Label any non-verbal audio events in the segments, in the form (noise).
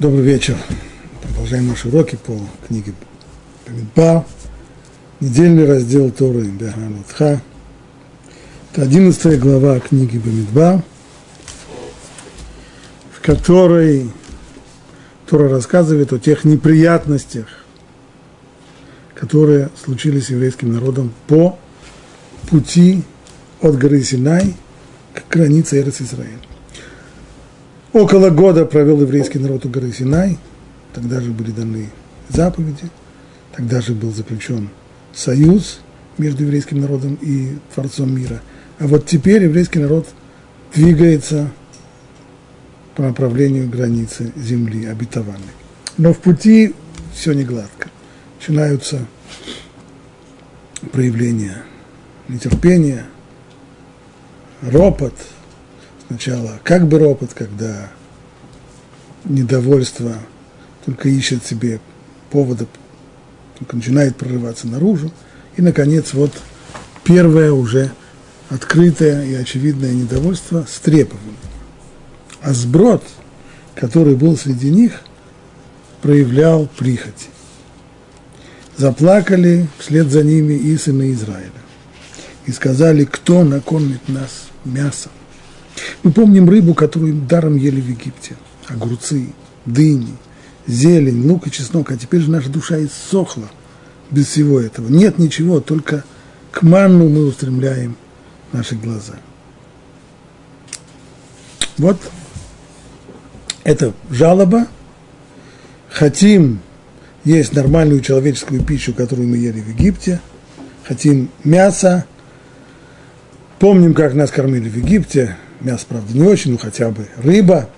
Добрый вечер. Продолжаем наши уроки по книге Бамидбар. Недельный раздел Торы Беханутха. Это одиннадцатая глава книги Бамидбар, в которой Тора рассказывает о тех неприятностях, которые случились с еврейским народом по пути от горы Синай к границе Эрес Израиля. Около года провел еврейский народ у горы Синай, тогда же были даны заповеди, тогда же был заключен союз между еврейским народом и Творцом мира. А вот теперь еврейский народ двигается по направлению границы земли обетованной. Но в пути все не гладко. Начинаются проявления нетерпения, ропот – Сначала как бы ропот, когда недовольство только ищет себе повода, только начинает прорываться наружу. И, наконец, вот первое уже открытое и очевидное недовольство с трепованием. А сброд, который был среди них, проявлял прихоти. Заплакали вслед за ними и сыны Израиля. И сказали, кто накормит нас мясом. Мы помним рыбу, которую даром ели в Египте. Огурцы, дыни, зелень, лук и чеснок. А теперь же наша душа иссохла без всего этого. Нет ничего, только к манну мы устремляем наши глаза. Вот это жалоба. Хотим есть нормальную человеческую пищу, которую мы ели в Египте. Хотим мясо. Помним, как нас кормили в Египте. Мясо, правда, не очень, но хотя бы рыба.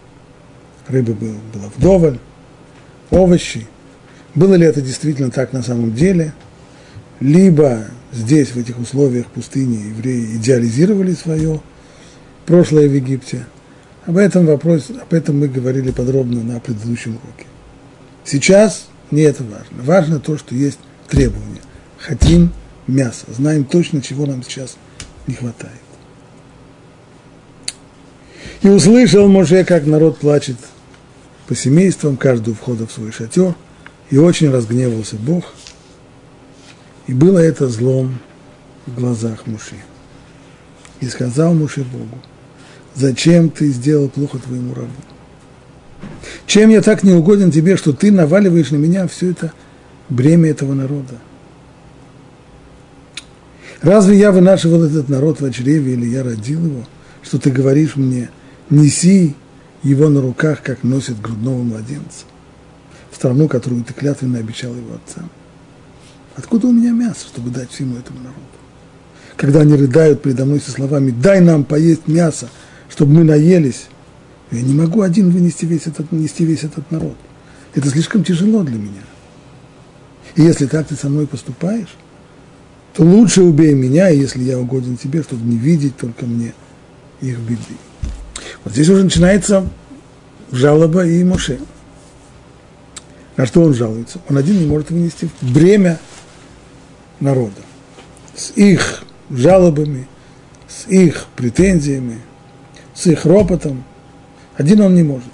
Рыбы было, было вдоволь. Овощи. Было ли это действительно так на самом деле? Либо здесь, в этих условиях пустыни, евреи идеализировали свое прошлое в Египте. Об этом вопрос, об этом мы говорили подробно на предыдущем уроке. Сейчас не это важно. Важно то, что есть требования. Хотим мясо. Знаем точно, чего нам сейчас не хватает. И услышал Моше, как народ плачет по семействам, каждый у входа в свой шатер, и очень разгневался Бог. И было это злом в глазах Муши. И сказал Муше Богу, зачем ты сделал плохо твоему рабу? Чем я так не угоден тебе, что ты наваливаешь на меня все это бремя этого народа? Разве я вынашивал этот народ в чреве или я родил его, что ты говоришь мне – неси его на руках, как носит грудного младенца, в страну, которую ты клятвенно обещал его отцам. Откуда у меня мясо, чтобы дать всему этому народу? Когда они рыдают передо мной со словами «дай нам поесть мясо, чтобы мы наелись», я не могу один вынести весь этот, нести весь этот народ. Это слишком тяжело для меня. И если так ты со мной поступаешь, то лучше убей меня, если я угоден тебе, чтобы не видеть только мне их беды. Вот здесь уже начинается жалоба и Моше. На что он жалуется? Он один не может вынести бремя народа. С их жалобами, с их претензиями, с их ропотом. Один он не может.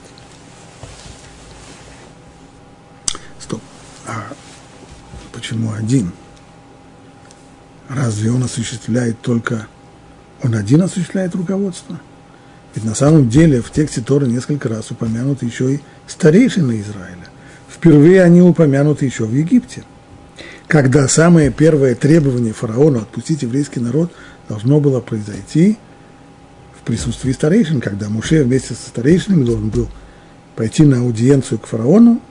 Стоп. А почему один? Разве он осуществляет только... Он один осуществляет руководство? Ведь на самом деле в тексте Торы несколько раз упомянуты еще и старейшины Израиля. Впервые они упомянуты еще в Египте, когда самое первое требование фараона отпустить еврейский народ должно было произойти в присутствии старейшин, когда Муше вместе со старейшинами должен был пойти на аудиенцию к фараону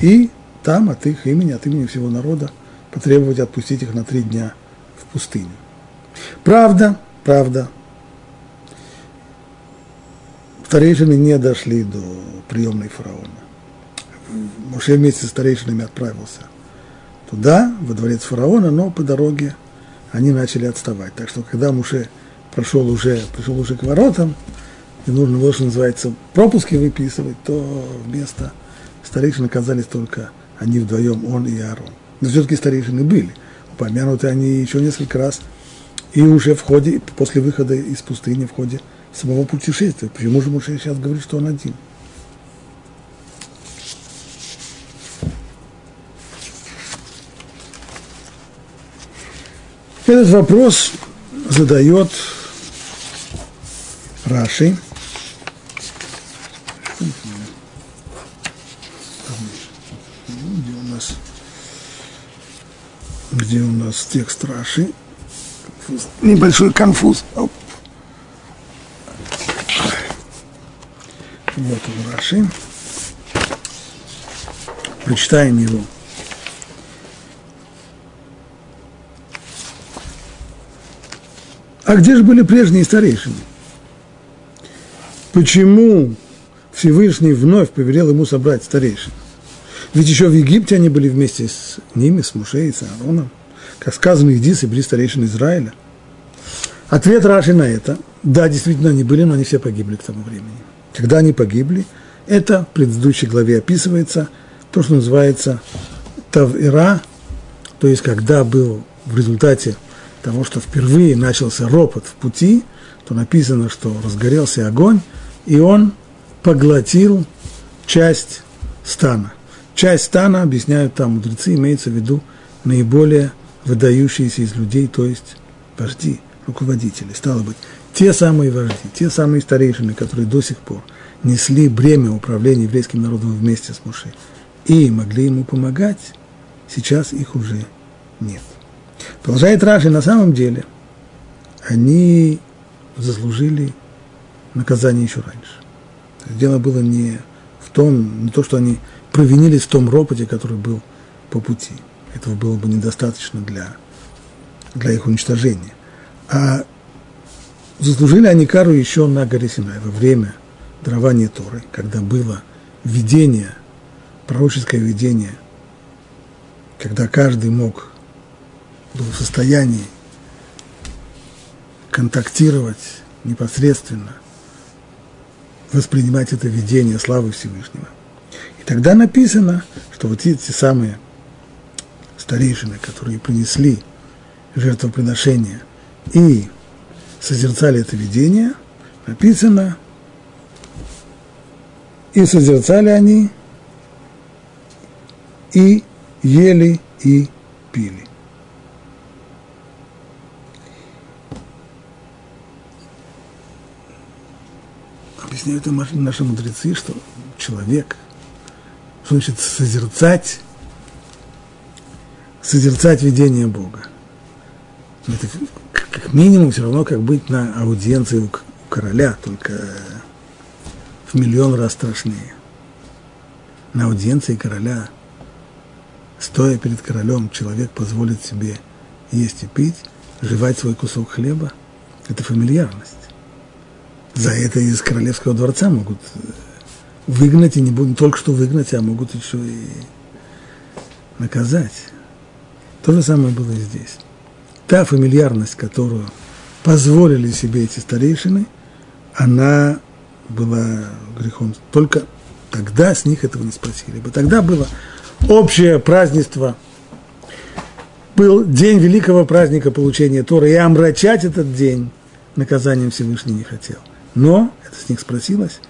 и там от их имени, от имени всего народа потребовать отпустить их на три дня в пустыню. Правда, правда, старейшины не дошли до приемной фараона. Моше вместе с старейшинами отправился туда, во дворец фараона, но по дороге они начали отставать. Так что когда Муше прошел уже, пришел уже к воротам, и нужно было, что называется, пропуски выписывать, то вместо старейшин оказались только они вдвоем, он и Аарон. Но все-таки старейшины были. Упомянуты они еще несколько раз. И уже в ходе, после выхода из пустыни, в ходе самого путешествия. Почему же Муше сейчас говорит, что он один? Этот вопрос задает Раши. Где у нас, где у нас текст Раши? Конфуз. Небольшой конфуз. Оп. Вот он Раши. Прочитаем его. А где же были прежние старейшины? Почему Всевышний вновь повелел ему собрать старейшин? Ведь еще в Египте они были вместе с ними, с Мушей и с Аароном. Как сказано, иди, собери старейшин Израиля. Ответ Раши на это, да, действительно, они были, но они все погибли к тому времени. Когда они погибли, это в предыдущей главе описывается, то, что называется Тавира, то есть когда был в результате того, что впервые начался ропот в пути, то написано, что разгорелся огонь, и он поглотил часть стана. Часть стана, объясняют там мудрецы, имеется в виду наиболее выдающиеся из людей, то есть вожди, руководители. Стало быть, те самые вожди, те самые старейшины, которые до сих пор несли бремя управления еврейским народом вместе с Муше и могли ему помогать, сейчас их уже нет. Продолжает Раши, на самом деле они заслужили наказание еще раньше. Дело было не в том, не то, что они провинились в том ропоте, который был по пути. Этого было бы недостаточно для, для их уничтожения. А заслужили они кару еще на горе Синай, во время дарования Торы, когда было видение, пророческое видение, когда каждый мог был в состоянии контактировать непосредственно, воспринимать это видение славы Всевышнего. И тогда написано, что вот эти самые старейшины, которые принесли жертвоприношение и созерцали это видение, написано, и созерцали они, и ели, и пили. объясняют наши мудрецы, что человек, что значит созерцать, созерцать видение Бога. Это минимум все равно, как быть на аудиенции у короля, только в миллион раз страшнее. На аудиенции короля, стоя перед королем, человек позволит себе есть и пить, жевать свой кусок хлеба. Это фамильярность за это из королевского дворца могут э, выгнать, и не, будут, только что выгнать, а могут еще и наказать. То же самое было и здесь. Та фамильярность, которую позволили себе эти старейшины, она была грехом. Только тогда с них этого не спросили бы. Тогда было общее празднество, был день великого праздника получения Тора, и омрачать этот день наказанием Всевышний не хотел. Но это с них спросилось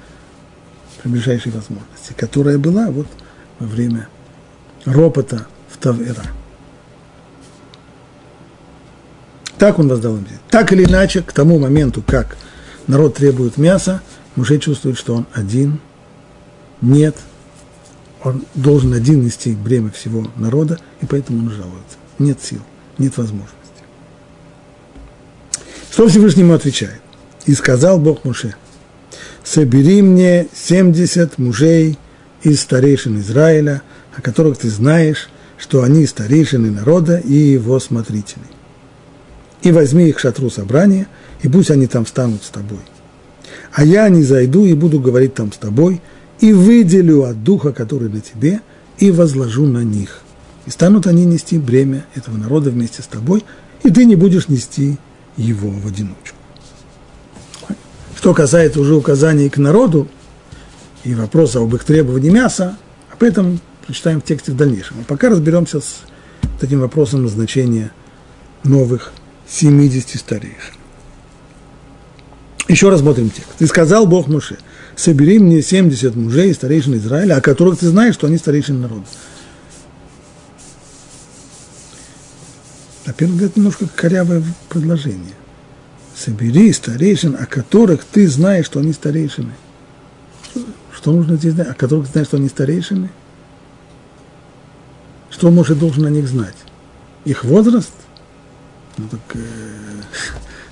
при ближайшей возможности, которая была вот во время ропота в Тавера. Так он воздал им. Так или иначе, к тому моменту, как народ требует мяса, Муше чувствует, что он один, нет, он должен один нести бремя всего народа, и поэтому он жалуется. Нет сил, нет возможности. Что Всевышнему отвечает? И сказал Бог Муше, собери мне 70 мужей из старейшин Израиля, о которых ты знаешь, что они старейшины народа и его смотрители. И возьми их к шатру собрания, и пусть они там станут с тобой. А я не зайду и буду говорить там с тобой, и выделю от духа, который на тебе, и возложу на них. И станут они нести бремя этого народа вместе с тобой, и ты не будешь нести его в одиночку. Что касается уже указаний к народу и вопроса об их требовании мяса, об этом прочитаем в тексте в дальнейшем. А пока разберемся с этим вопросом назначения новых 70 старейшин. Еще рассмотрим текст. «И сказал Бог Муше, собери мне 70 мужей, старейшин Израиля, о которых ты знаешь, что они старейшины народа». На первый взгляд, немножко корявое предложение. Собери старейшин, о которых ты знаешь, что они старейшины. Что нужно здесь знать? О которых ты знаешь, что они старейшины? Что может должен о них знать? Их возраст? Ну так э,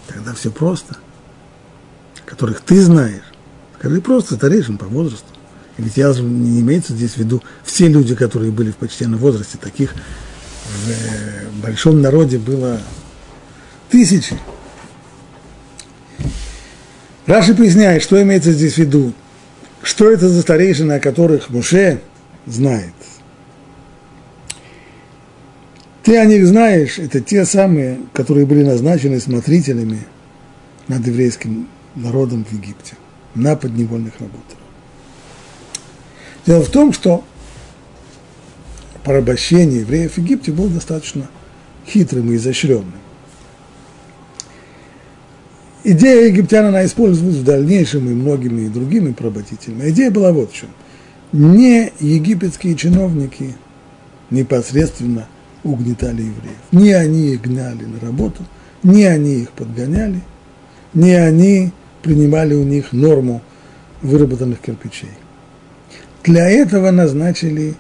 тогда все просто. Которых ты знаешь. Скажи просто старейшин по возрасту. Ведь я не имеется здесь в виду все люди, которые были в почтенном возрасте. Таких в э, большом народе было тысячи. Раши поясняет, что имеется здесь в виду. Что это за старейшины, о которых Муше знает. Ты о них знаешь, это те самые, которые были назначены смотрителями над еврейским народом в Египте, на подневольных работах. Дело в том, что порабощение евреев в Египте было достаточно хитрым и изощренным. Идея египтян, она использовалась в дальнейшем и многими другими поработителями. Идея была вот в чем. Не египетские чиновники непосредственно угнетали евреев. Не они их гнали на работу, не они их подгоняли, не они принимали у них норму выработанных кирпичей. Для этого назначили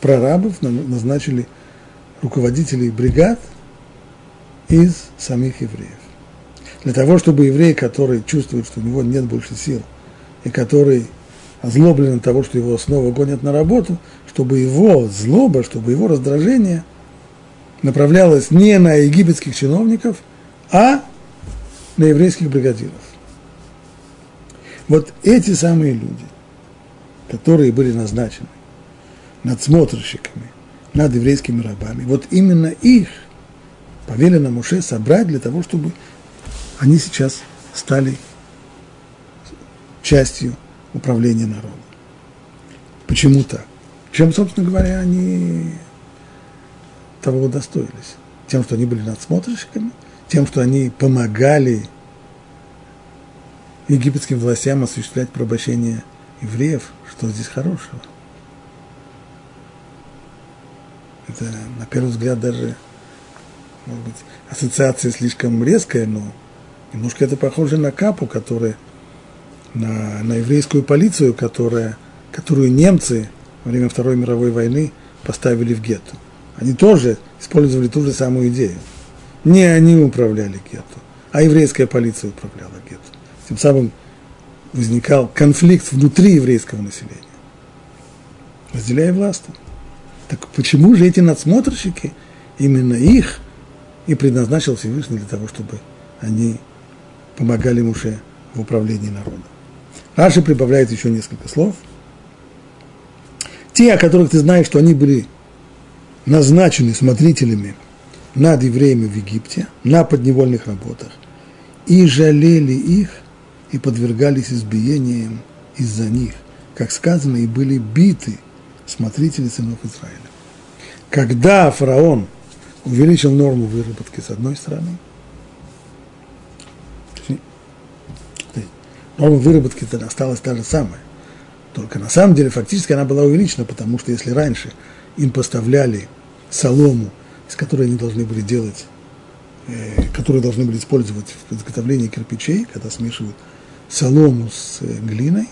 прорабов, назначили руководителей бригад из самих евреев. Для того, чтобы еврей, который чувствует, что у него нет больше сил, и который озлоблен от того, что его снова гонят на работу, чтобы его злоба, чтобы его раздражение направлялось не на египетских чиновников, а на еврейских бригадиров. Вот эти самые люди, которые были назначены надсмотрщиками над еврейскими рабами, вот именно их повелено Муше собрать для того, чтобы они сейчас стали частью управления народом. Почему так? Чем, собственно говоря, они того удостоились? Тем, что они были надсмотрщиками, тем, что они помогали египетским властям осуществлять порабощение евреев, что здесь хорошего? Это, на первый взгляд, даже, может быть, ассоциация слишком резкая, но немножко это похоже на капу, которая, на, на еврейскую полицию, которая, которую немцы во время Второй мировой войны поставили в гетто. Они тоже использовали ту же самую идею. Не они управляли гетто, а еврейская полиция управляла гетто. Тем самым возникал конфликт внутри еврейского населения. Разделяя власть. Так почему же эти надсмотрщики, именно их и предназначил Всевышний для того, чтобы они помогали Муше в управлении народом. Раши прибавляет еще несколько слов. Те, о которых ты знаешь, что они были назначены смотрителями над евреями в Египте, на подневольных работах, и жалели их, и подвергались избиениям из-за них, как сказано, и были биты смотрители сынов Израиля. Когда фараон увеличил норму выработки с одной стороны, норма выработки осталась та же самая. Только на самом деле фактически она была увеличена, потому что если раньше им поставляли солому, из которой они должны были делать, э, которую должны были использовать в изготовлении кирпичей, когда смешивают солому с э, глиной,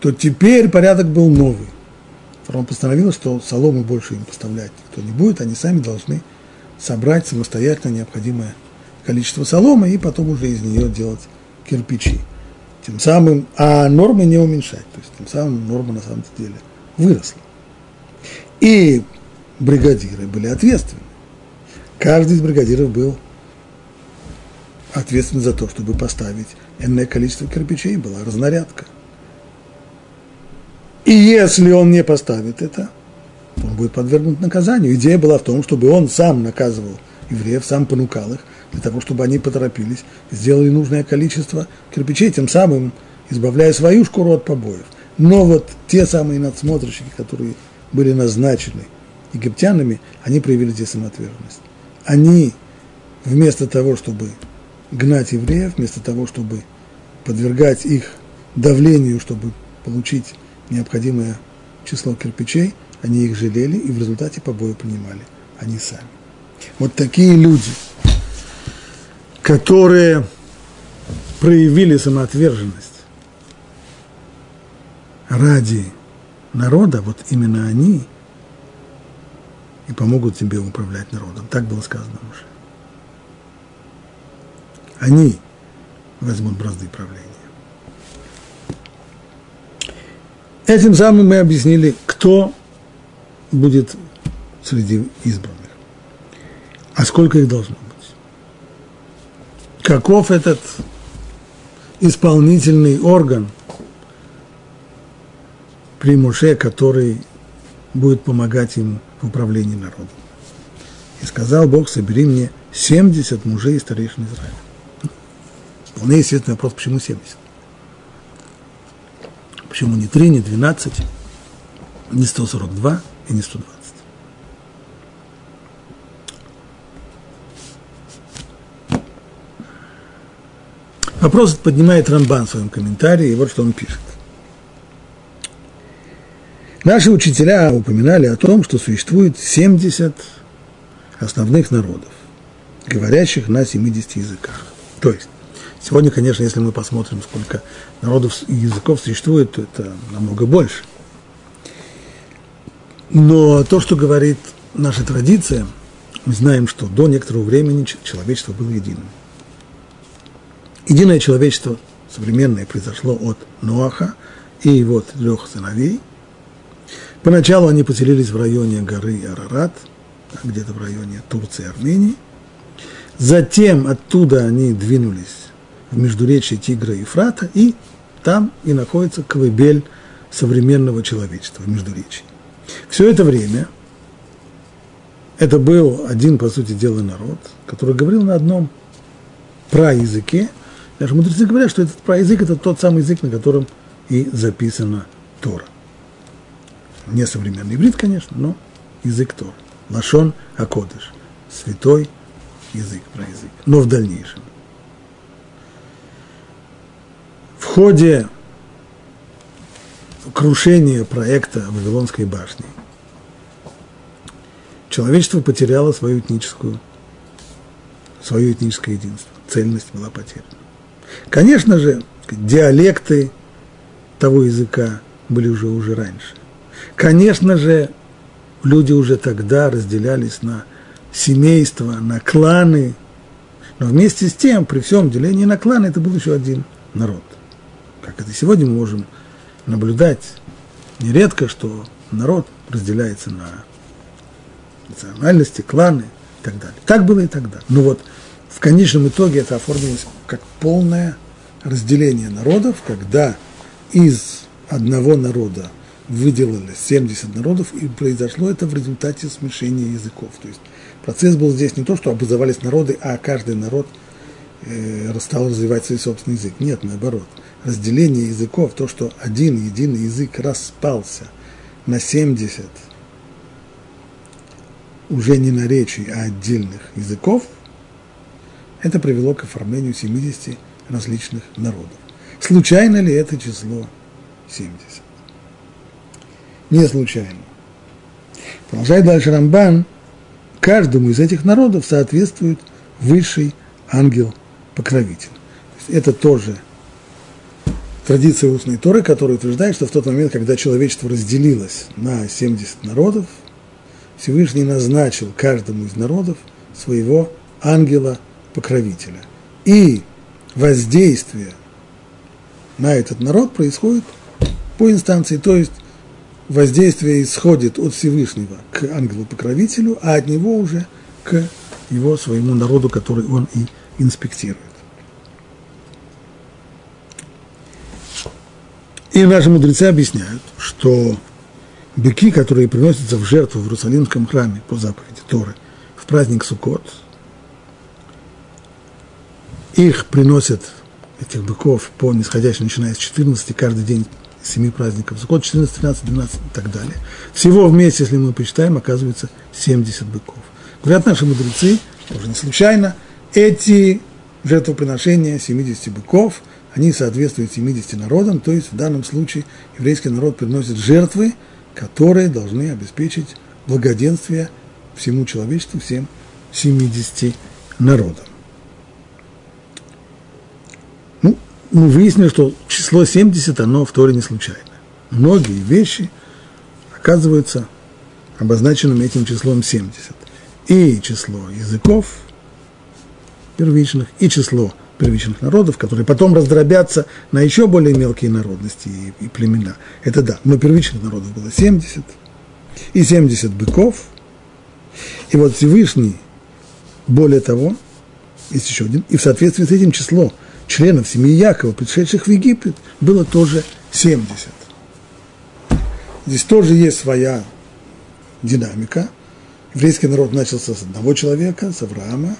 то теперь порядок был новый. Фараон постановил, что солому больше им поставлять никто не будет, они сами должны собрать самостоятельно необходимое количество соломы и потом уже из нее делать кирпичи. Тем самым, а нормы не уменьшать, то есть тем самым норма на самом деле выросла. И бригадиры были ответственны. Каждый из бригадиров был ответственен за то, чтобы поставить энное количество кирпичей, была разнарядка. И если он не поставит это, то он будет подвергнут наказанию. Идея была в том, чтобы он сам наказывал евреев, сам понукал их, для того, чтобы они поторопились, сделали нужное количество кирпичей, тем самым избавляя свою шкуру от побоев. Но вот те самые надсмотрщики, которые были назначены египтянами, они проявили здесь самоотверженность. Они вместо того, чтобы гнать евреев, вместо того, чтобы подвергать их давлению, чтобы получить необходимое число кирпичей, они их жалели и в результате побои принимали. они сами. Вот такие люди, которые проявили самоотверженность ради народа, вот именно они и помогут тебе управлять народом. Так было сказано уже. Они возьмут бразды правления. Этим самым мы объяснили, кто будет среди избранных. А сколько их должно быть? Каков этот исполнительный орган при Муше, который будет помогать ему в управлении народом? И сказал Бог, собери мне 70 мужей и старейшин Израиля. Вполне естественный вопрос, почему 70? Почему не 3, не 12, не 142 и не 120? Вопрос поднимает Рамбан в своем комментарии, и вот что он пишет. Наши учителя упоминали о том, что существует 70 основных народов, говорящих на 70 языках. То есть, Сегодня, конечно, если мы посмотрим, сколько народов и языков существует, то это намного больше. Но то, что говорит наша традиция, мы знаем, что до некоторого времени человечество было единым. Единое человечество современное произошло от Ноаха и его трех сыновей. Поначалу они поселились в районе горы Арарат, где-то в районе Турции и Армении. Затем оттуда они двинулись в междуречии Тигра и Ефрата, и там и находится колыбель современного человечества в междуречии. Все это время это был один, по сути дела, народ, который говорил на одном праязыке. Даже мудрецы говорят, что этот праязык – это тот самый язык, на котором и записана Тора. Не современный иврит, конечно, но язык Тора. Лашон Акодыш. Святой язык, праязык. Но в дальнейшем. в ходе крушения проекта Вавилонской башни человечество потеряло свою этническую, свое этническое единство. Цельность была потеряна. Конечно же, диалекты того языка были уже уже раньше. Конечно же, люди уже тогда разделялись на семейства, на кланы, но вместе с тем, при всем делении на кланы, это был еще один народ – как это сегодня мы можем наблюдать нередко, что народ разделяется на национальности, кланы и так далее. Так было и тогда. Но вот в конечном итоге это оформилось как полное разделение народов, когда из одного народа выделили 70 народов, и произошло это в результате смешения языков. То есть процесс был здесь не то, что образовались народы, а каждый народ э, стал развивать свой собственный язык. Нет, наоборот разделение языков, то, что один единый язык распался на 70 уже не наречий, а отдельных языков, это привело к оформлению 70 различных народов. Случайно ли это число 70? Не случайно. Продолжает дальше Рамбан, каждому из этих народов соответствует высший ангел-покровитель. Это тоже традиция устной Торы, которая утверждает, что в тот момент, когда человечество разделилось на 70 народов, Всевышний назначил каждому из народов своего ангела-покровителя. И воздействие на этот народ происходит по инстанции, то есть воздействие исходит от Всевышнего к ангелу-покровителю, а от него уже к его своему народу, который он и инспектирует. И наши мудрецы объясняют, что быки, которые приносятся в жертву в Иерусалимском храме по заповеди Торы в праздник Суккот, их приносят, этих быков, по нисходящей, начиная с 14, каждый день семи праздников Суккот, 14, 13, 12 и так далее. Всего вместе, если мы посчитаем, оказывается 70 быков. Говорят наши мудрецы, тоже не случайно, эти жертвоприношения 70 быков – они соответствуют 70 народам, то есть в данном случае еврейский народ приносит жертвы, которые должны обеспечить благоденствие всему человечеству, всем 70 народам. Ну, мы выяснили, что число 70, оно в Торе не случайно. Многие вещи оказываются обозначенными этим числом 70. И число языков первичных, и число первичных народов, которые потом раздробятся на еще более мелкие народности и, и племена. Это да, но первичных народов было 70, и 70 быков. И вот Всевышний, более того, есть еще один, и в соответствии с этим число членов семьи Якова, пришедших в Египет, было тоже 70. Здесь тоже есть своя динамика. Еврейский народ начался с одного человека, с Авраама.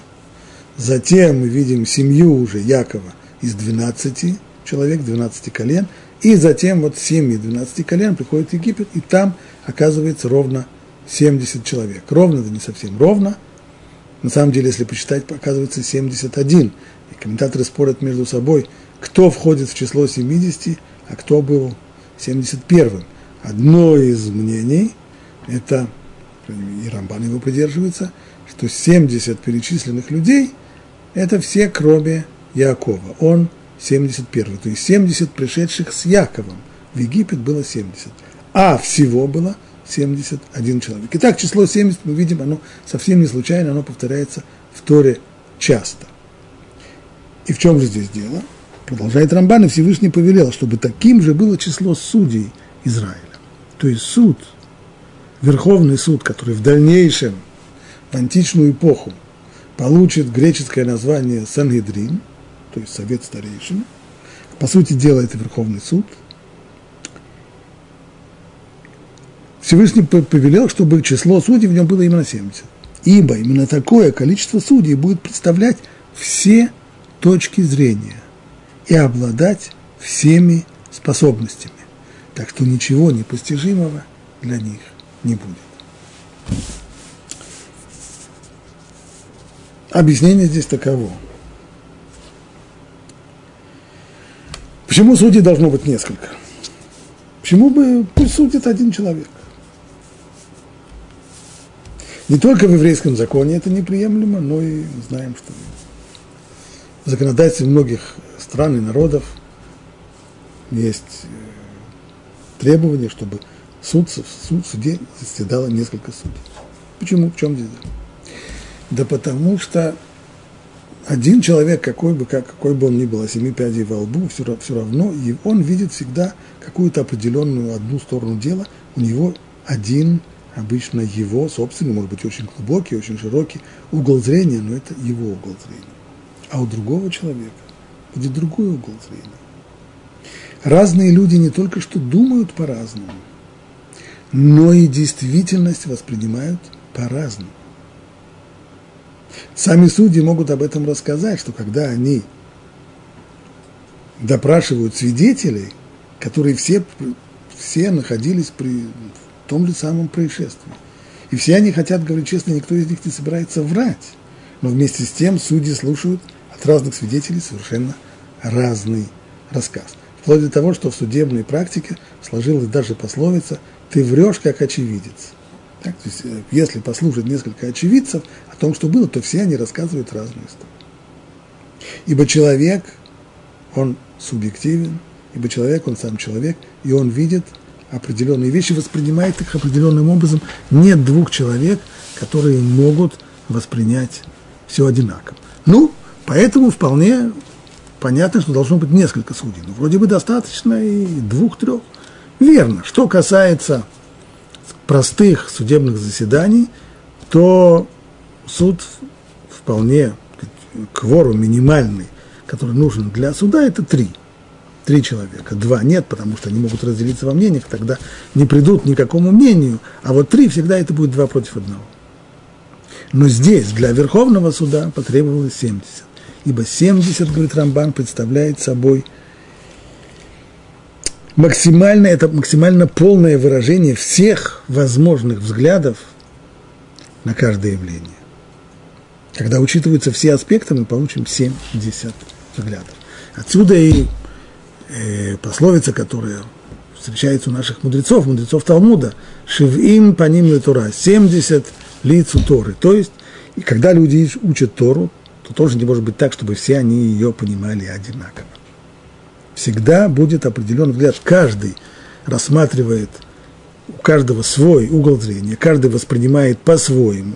Затем мы видим семью уже Якова из 12 человек, 12 колен. И затем вот семьи 12 колен приходят в Египет, и там оказывается ровно 70 человек. Ровно, да не совсем ровно. На самом деле, если посчитать, оказывается 71. И комментаторы спорят между собой, кто входит в число 70, а кто был 71-м. Одно из мнений, это, и Рамбан его придерживается, что 70 перечисленных людей – это все, кроме Якова. Он 71. То есть 70 пришедших с Яковом. В Египет было 70. А всего было 71 человек. Итак, число 70, мы видим, оно совсем не случайно, оно повторяется в Торе часто. И в чем же здесь дело? Продолжает Рамбан, и Всевышний повелел, чтобы таким же было число судей Израиля. То есть суд, Верховный суд, который в дальнейшем, в античную эпоху, получит греческое название Сангедрин, то есть Совет Старейшин. По сути дела, это Верховный суд. Всевышний повелел, чтобы число судей в нем было именно 70. Ибо именно такое количество судей будет представлять все точки зрения и обладать всеми способностями. Так что ничего непостижимого для них не будет. Объяснение здесь таково. Почему судей должно быть несколько? Почему бы пусть судит один человек? Не только в еврейском законе это неприемлемо, но и знаем, что в законодательстве многих стран и народов есть э, требование, чтобы суд, суд суде заседало несколько судей. Почему? В чем здесь? Да потому что один человек, какой бы, как, какой бы он ни был, а семи пядей во лбу, все, все равно и он видит всегда какую-то определенную одну сторону дела, у него один, обычно его собственный, может быть, очень глубокий, очень широкий угол зрения, но это его угол зрения. А у другого человека будет другой угол зрения. Разные люди не только что думают по-разному, но и действительность воспринимают по-разному. Сами судьи могут об этом рассказать, что когда они допрашивают свидетелей, которые все, все находились при том же самом происшествии. И все они хотят говорить честно, никто из них не собирается врать. Но вместе с тем судьи слушают от разных свидетелей совершенно разный рассказ. Вплоть до того, что в судебной практике сложилась даже пословица «ты врешь, как очевидец». Так, то есть, э, если послушать несколько очевидцев о том, что было, то все они рассказывают разную историю. Ибо человек, он субъективен, ибо человек, он сам человек, и он видит определенные вещи, воспринимает их определенным образом. Нет двух человек, которые могут воспринять все одинаково. Ну, поэтому вполне понятно, что должно быть несколько судей. Ну, вроде бы достаточно и двух-трех. Верно. Что касается простых судебных заседаний, то суд вполне, кворум минимальный, который нужен для суда, это три. Три человека. Два нет, потому что они могут разделиться во мнениях, тогда не придут ни к какому мнению, а вот три всегда это будет два против одного. Но здесь для Верховного суда потребовалось 70. Ибо 70, говорит Рамбан, представляет собой – максимально, это максимально полное выражение всех возможных взглядов на каждое явление. Когда учитываются все аспекты, мы получим 70 взглядов. Отсюда и э, пословица, которая встречается у наших мудрецов, мудрецов Талмуда, «Шивим по ним Тура» – 70 лицу Торы. То есть, и когда люди учат Тору, то тоже не может быть так, чтобы все они ее понимали одинаково. Всегда будет определенный взгляд. Каждый рассматривает, у каждого свой угол зрения, каждый воспринимает по-своему.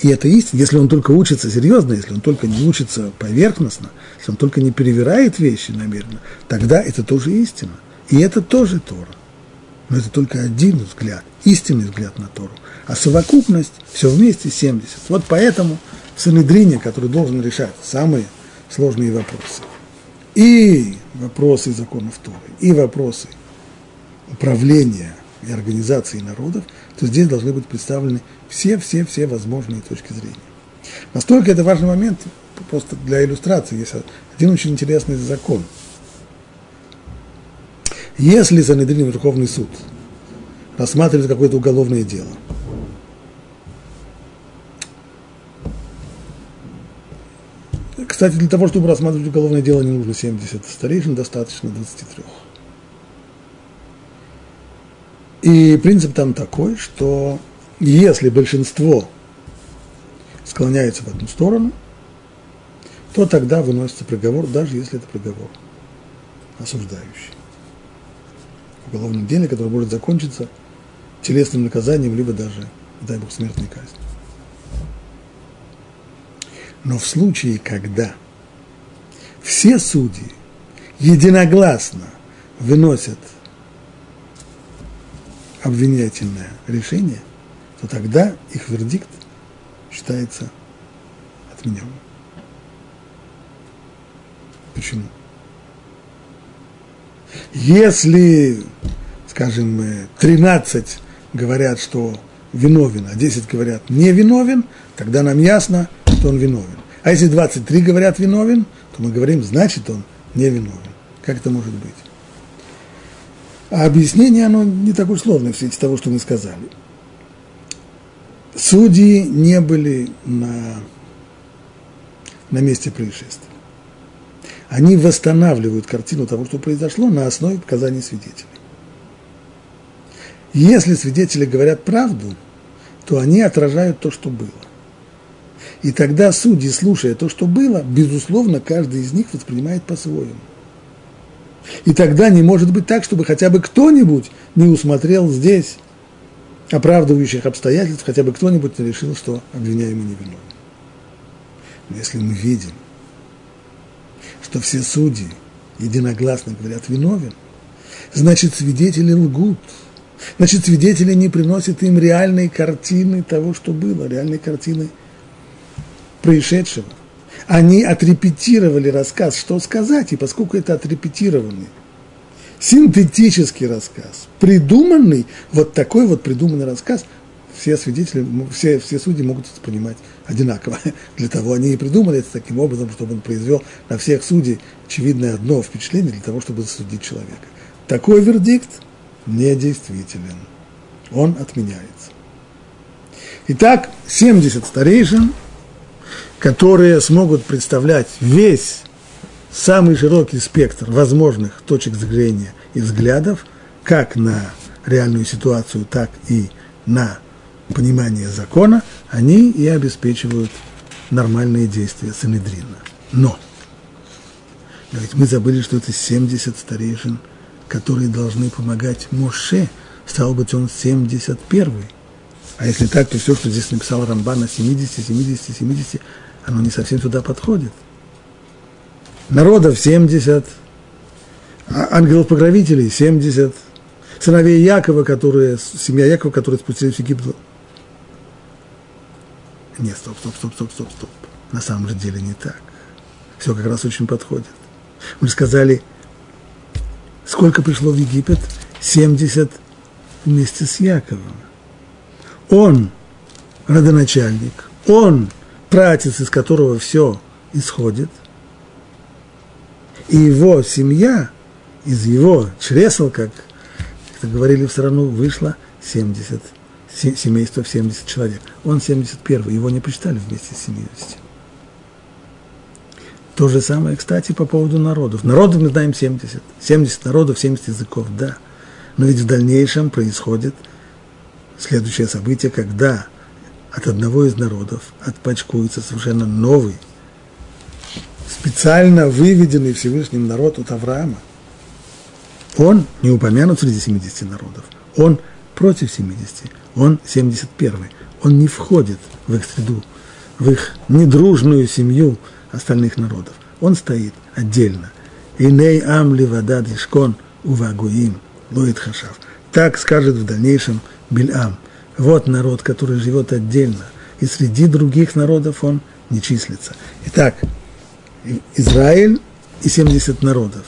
И это истина, если он только учится серьезно, если он только не учится поверхностно, если он только не перевирает вещи намеренно, тогда это тоже истина. И это тоже Тора. Но это только один взгляд, истинный взгляд на Тору. А совокупность, все вместе 70. Вот поэтому Санедрине, который должен решать самые сложные вопросы, и вопросы законов Торы, и вопросы управления и организации народов, то здесь должны быть представлены все-все-все возможные точки зрения. Настолько это важный момент, просто для иллюстрации, есть один очень интересный закон – если Санедрин Верховный суд рассматривает какое-то уголовное дело, Кстати, для того, чтобы рассматривать уголовное дело, не нужно 70 старейшин, достаточно 23. И принцип там такой, что если большинство склоняется в одну сторону, то тогда выносится приговор, даже если это приговор осуждающий уголовном деле, которое может закончиться телесным наказанием, либо даже, дай Бог, смертной казнью. Но в случае, когда все судьи единогласно выносят обвинительное решение, то тогда их вердикт считается отмененным. Почему? Если, скажем, 13 говорят, что виновен, а 10 говорят не виновен, тогда нам ясно, что он виновен. А если 23 говорят виновен, то мы говорим, значит он не виновен. Как это может быть? А объяснение, оно не такое сложное в свете того, что мы сказали. Судьи не были на, на месте происшествия они восстанавливают картину того, что произошло, на основе показаний свидетелей. Если свидетели говорят правду, то они отражают то, что было. И тогда судьи, слушая то, что было, безусловно, каждый из них воспринимает по-своему. И тогда не может быть так, чтобы хотя бы кто-нибудь не усмотрел здесь оправдывающих обстоятельств, хотя бы кто-нибудь не решил, что обвиняемый не виновен. Но если мы видим, что все судьи единогласно говорят виновен, значит, свидетели лгут. Значит, свидетели не приносят им реальной картины того, что было, реальной картины происшедшего. Они отрепетировали рассказ, что сказать, и поскольку это отрепетированный, синтетический рассказ, придуманный, вот такой вот придуманный рассказ – все свидетели, все, все судьи могут это понимать одинаково. (laughs) Для того они и придумали это таким образом, чтобы он произвел на всех судей очевидное одно впечатление для того, чтобы засудить человека. Такой вердикт недействителен. Он отменяется. Итак, 70 старейшин, которые смогут представлять весь самый широкий спектр возможных точек зрения и взглядов, как на реальную ситуацию, так и на понимание закона, они и обеспечивают нормальные действия Санедрина. Но, но ведь мы забыли, что это 70 старейшин, которые должны помогать Моше, стал быть, он 71-й. А если так, то все, что здесь написал Рамбан на 70, 70, 70, оно не совсем туда подходит. Народов 70, а ангелов-покровителей 70, сыновей Якова, которые, семья Якова, которые спустились в Египет нет, стоп, стоп, стоп, стоп, стоп, стоп. На самом же деле не так. Все как раз очень подходит. Мы сказали, сколько пришло в Египет? 70 вместе с Яковом. Он родоначальник, он пратец, из которого все исходит, и его семья из его чресел, как это говорили в страну, вышла 70 семейство в 70 человек. Он 71, его не посчитали вместе с 70. То же самое, кстати, по поводу народов. Народов мы знаем 70. 70 народов, 70 языков, да. Но ведь в дальнейшем происходит следующее событие, когда от одного из народов отпачкуется совершенно новый, специально выведенный Всевышним народ от Авраама. Он не упомянут среди 70 народов. Он против 70. Он 71. Он не входит в их среду, в их недружную семью остальных народов. Он стоит отдельно. Иней ам ливадад ишкон увагуим лоит хашав. Так скажет в дальнейшем Бильам. Вот народ, который живет отдельно, и среди других народов он не числится. Итак, Израиль и 70 народов,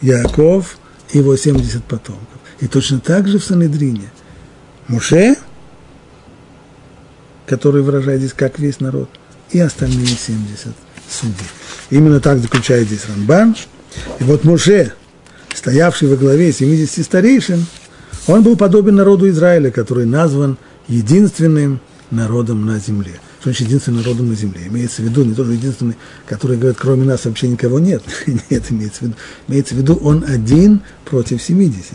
Яков и его 70 потомков. И точно так же в Санедрине Муше, который выражает здесь как весь народ, и остальные 70 судей. Именно так заключает здесь Рамбан. И вот Муше, стоявший во главе 70 старейшин, он был подобен народу Израиля, который назван единственным народом на земле. Что значит единственным народом на земле? Имеется в виду не тоже единственный, который говорит, кроме нас вообще никого нет. (laughs) нет, имеется в виду. Имеется в виду, он один против 70.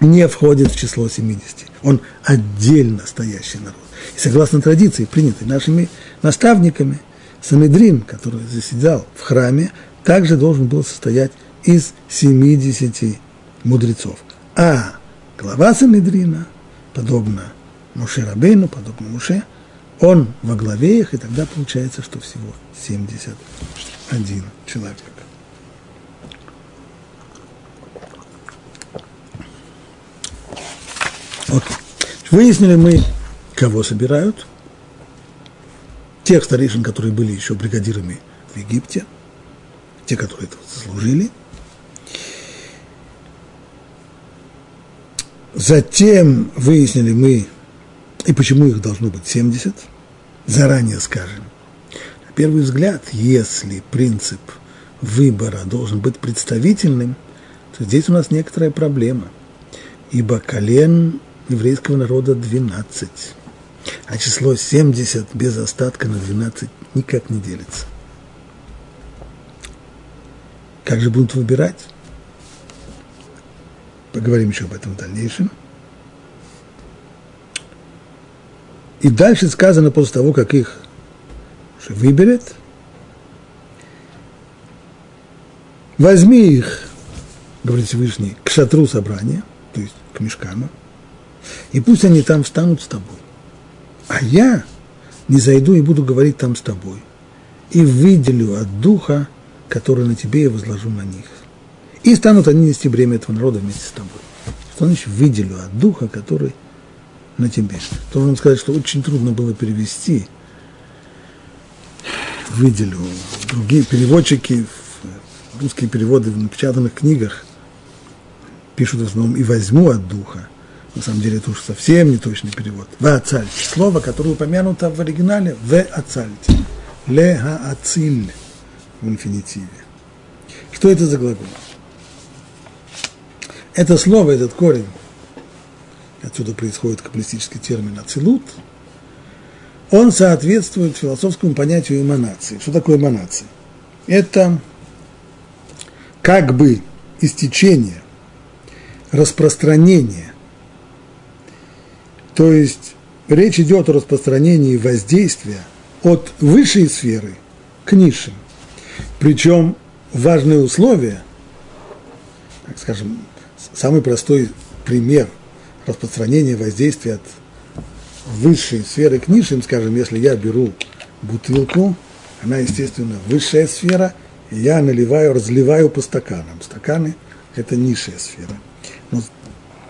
Не входит в число 70. Он отдельно стоящий народ. И согласно традиции, принятой нашими наставниками, Санедрин, который заседал в храме, также должен был состоять из 70 мудрецов. А глава Санедрина, подобно Муше Рабейну, подобно Муше, он во главе их, и тогда получается, что всего 71 человек. Окей. Выяснили мы, кого собирают. Тех старейшин, которые были еще бригадирами в Египте, те, которые это заслужили – Затем выяснили мы, и почему их должно быть 70, заранее скажем. На первый взгляд, если принцип выбора должен быть представительным, то здесь у нас некоторая проблема, ибо колен еврейского народа 12, а число 70 без остатка на 12 никак не делится. Как же будут выбирать? Поговорим еще об этом в дальнейшем. И дальше сказано после того, как их выберет, возьми их, говорит Всевышний, к шатру собрания, то есть к мешкану, и пусть они там встанут с тобой. А я не зайду и буду говорить там с тобой, и выделю от духа, который на тебе я возложу на них. И станут они нести бремя этого народа вместе с тобой. Что значит выделю от духа, который на тебе? Должен сказать, что очень трудно было перевести. Выделю. Другие переводчики, русские переводы в напечатанных книгах пишут в основном «и возьму от духа». На самом деле это уж совсем не точный перевод. «В ацальте». Слово, которое упомянуто в оригинале «в ацальте». «Ле ациль» в инфинитиве. Что это за глагол? Это слово, этот корень, отсюда происходит каббалистический термин «ацилут», он соответствует философскому понятию эманации. Что такое эманация? Это как бы истечение, распространение. То есть речь идет о распространении воздействия от высшей сферы к низшим. Причем важное условие, так скажем, самый простой пример распространения воздействия от высшей сферы к низшим, скажем, если я беру бутылку, она, естественно, высшая сфера, и я наливаю, разливаю по стаканам. Стаканы – это низшая сфера. Но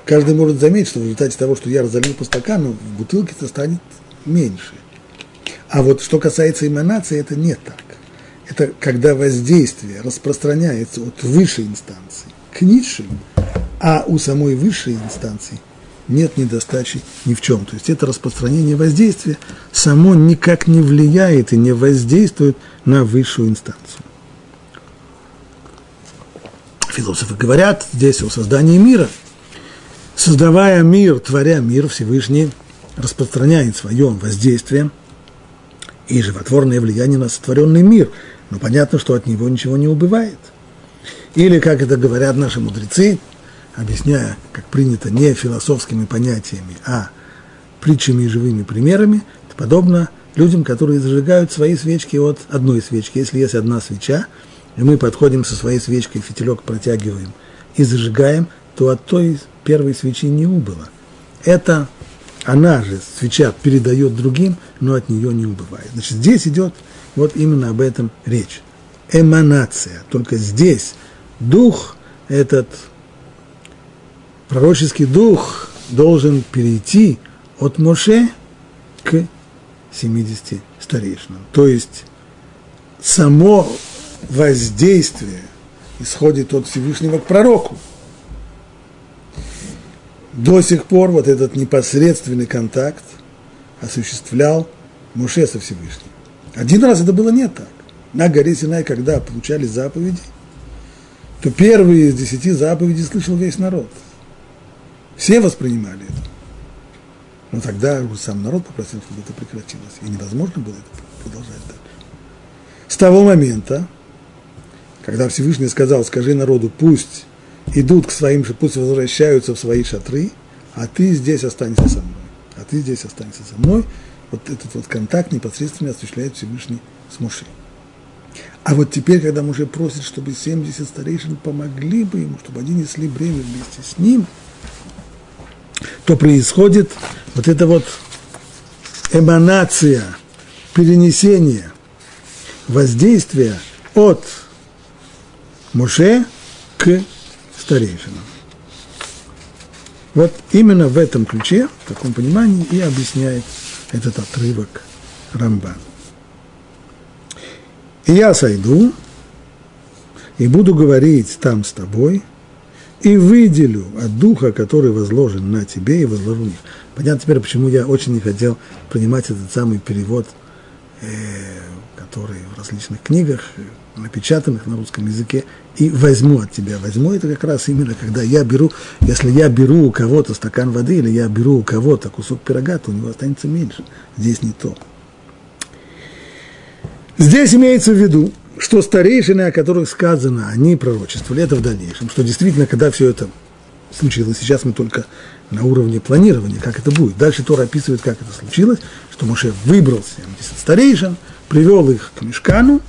каждый может заметить, что в результате того, что я разолью по стакану, в бутылке это станет меньше. А вот что касается эманации, это не так. Это когда воздействие распространяется от высшей инстанции к низшим, а у самой высшей инстанции нет недостачи ни в чем. То есть это распространение воздействия само никак не влияет и не воздействует на высшую инстанцию. Философы говорят здесь о создании мира. Создавая мир, творя мир, Всевышний распространяет свое воздействие и животворное влияние на сотворенный мир. Но понятно, что от него ничего не убывает. Или, как это говорят наши мудрецы, объясняя, как принято, не философскими понятиями, а притчами и живыми примерами, подобно людям, которые зажигают свои свечки от одной свечки. Если есть одна свеча, и мы подходим со своей свечкой, фитилек протягиваем и зажигаем, то от той первой свечи не убыло. Это она же, свеча, передает другим, но от нее не убывает. Значит, здесь идет вот именно об этом речь. Эманация. Только здесь дух, этот пророческий дух должен перейти от Моше к 70 старейшинам. То есть само воздействие исходит от Всевышнего к пророку. До сих пор вот этот непосредственный контакт осуществлял Муше со Всевышним. Один раз это было не так. На горе Синай, когда получали заповеди, то первые из десяти заповедей слышал весь народ. Все воспринимали это. Но тогда сам народ попросил, чтобы это прекратилось. И невозможно было это продолжать дальше. С того момента, когда Всевышний сказал, скажи народу, пусть идут к своим, пусть возвращаются в свои шатры, а ты здесь останешься со мной. А ты здесь останешься со мной. Вот этот вот контакт непосредственно осуществляет Всевышний с Мушей. А вот теперь, когда Муше просит, чтобы 70 старейшин помогли бы ему, чтобы они несли бремя вместе с ним, то происходит вот эта вот эманация, перенесение воздействия от Муше к старейшинам. Вот именно в этом ключе, в таком понимании, и объясняет этот отрывок Рамбан. И я сойду, и буду говорить там с тобой, и выделю от духа, который возложен на тебе, и возложу них. Понятно теперь, почему я очень не хотел принимать этот самый перевод, э, который в различных книгах, напечатанных на русском языке, и возьму от тебя. Возьму это как раз именно, когда я беру, если я беру у кого-то стакан воды, или я беру у кого-то кусок пирога, то у него останется меньше. Здесь не то. Здесь имеется в виду, что старейшины, о которых сказано, они пророчествовали, это в дальнейшем, что действительно, когда все это случилось, сейчас мы только на уровне планирования, как это будет. Дальше Тора описывает, как это случилось, что Моше выбрал 70 старейшин, привел их к Мешкану,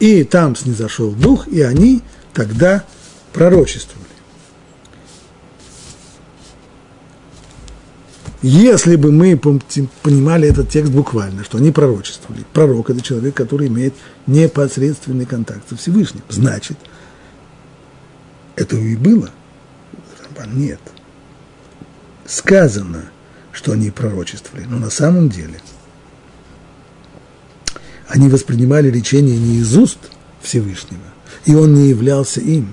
и там снизошел дух, и они тогда пророчествовали. Если бы мы понимали этот текст буквально, что они пророчествовали, пророк – это человек, который имеет непосредственный контакт со Всевышним, значит, это и было. Нет. Сказано, что они пророчествовали, но на самом деле они воспринимали лечение не из уст Всевышнего, и он не являлся им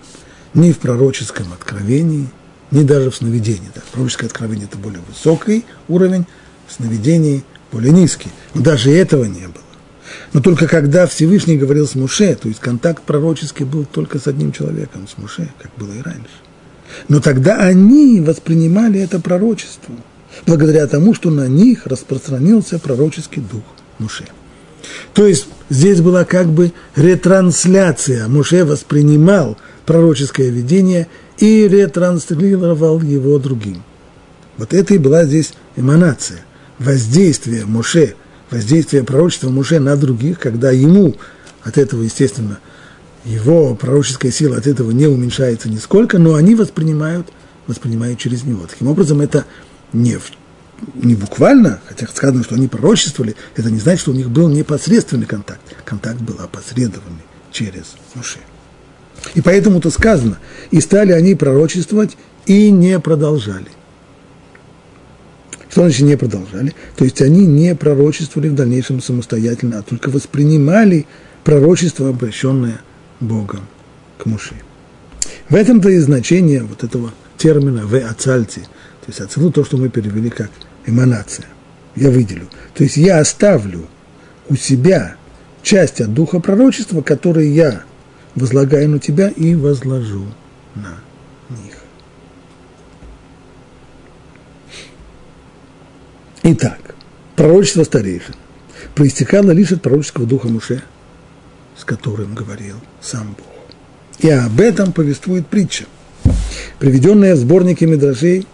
ни в пророческом откровении – не даже в сновидении. Да. Пророческое откровение – это более высокий уровень, в сновидении более низкий. Но даже этого не было. Но только когда Всевышний говорил с Муше, то есть контакт пророческий был только с одним человеком, с Муше, как было и раньше. Но тогда они воспринимали это пророчество, благодаря тому, что на них распространился пророческий дух Муше. То есть здесь была как бы ретрансляция. Муше воспринимал пророческое видение и ретранслировал его другим. Вот это и была здесь эманация, воздействие Муше, воздействие пророчества Муше на других, когда ему от этого, естественно, его пророческая сила от этого не уменьшается нисколько, но они воспринимают, воспринимают через него. Таким образом, это не, не буквально, хотя сказано, что они пророчествовали, это не значит, что у них был непосредственный контакт. Контакт был опосредованный через Муше. И поэтому-то сказано, и стали они пророчествовать, и не продолжали. Что значит не продолжали? То есть они не пророчествовали в дальнейшем самостоятельно, а только воспринимали пророчество, обращенное Богом к Муше. В этом-то и значение вот этого термина «в ацальти», то есть ацелу то, что мы перевели как эманация. Я выделю. То есть я оставлю у себя часть от духа пророчества, который я возлагаю на тебя и возложу на них. Итак, пророчество старейшин проистекало лишь от пророческого духа Муше, с которым говорил сам Бог. И об этом повествует притча, приведенная в сборнике Мидрашей